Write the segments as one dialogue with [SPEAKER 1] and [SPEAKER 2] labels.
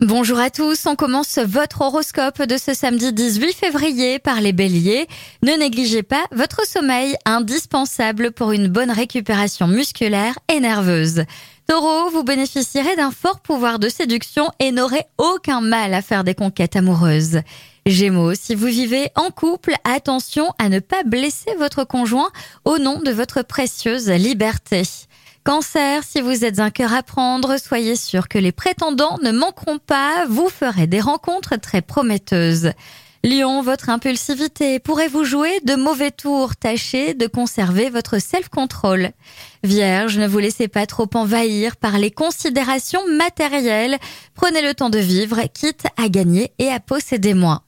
[SPEAKER 1] Bonjour à tous, on commence votre horoscope de ce samedi 18 février par les béliers. Ne négligez pas votre sommeil, indispensable pour une bonne récupération musculaire et nerveuse. Taureau, vous bénéficierez d'un fort pouvoir de séduction et n'aurez aucun mal à faire des conquêtes amoureuses. Gémeaux, si vous vivez en couple, attention à ne pas blesser votre conjoint au nom de votre précieuse liberté. Cancer, si vous êtes un cœur à prendre, soyez sûr que les prétendants ne manqueront pas, vous ferez des rencontres très prometteuses. Lion, votre impulsivité pourrait vous jouer de mauvais tours, tâchez de conserver votre self-control. Vierge, ne vous laissez pas trop envahir par les considérations matérielles, prenez le temps de vivre, quitte à gagner et à posséder moins.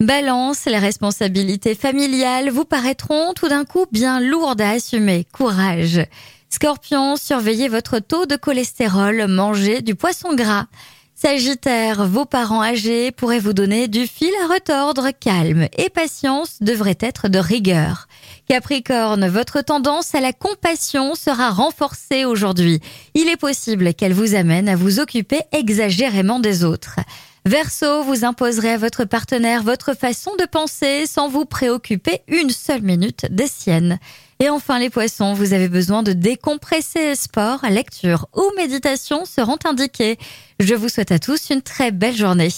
[SPEAKER 1] Balance, les responsabilités familiales vous paraîtront tout d'un coup bien lourdes à assumer. Courage. Scorpion, surveillez votre taux de cholestérol, mangez du poisson gras. Sagittaire, vos parents âgés pourraient vous donner du fil à retordre, calme et patience devrait être de rigueur. Capricorne, votre tendance à la compassion sera renforcée aujourd'hui. Il est possible qu'elle vous amène à vous occuper exagérément des autres. Verseau, vous imposerez à votre partenaire votre façon de penser sans vous préoccuper une seule minute des siennes. Et enfin les poissons, vous avez besoin de décompresser. Sport, lecture ou méditation seront indiqués. Je vous souhaite à tous une très belle journée.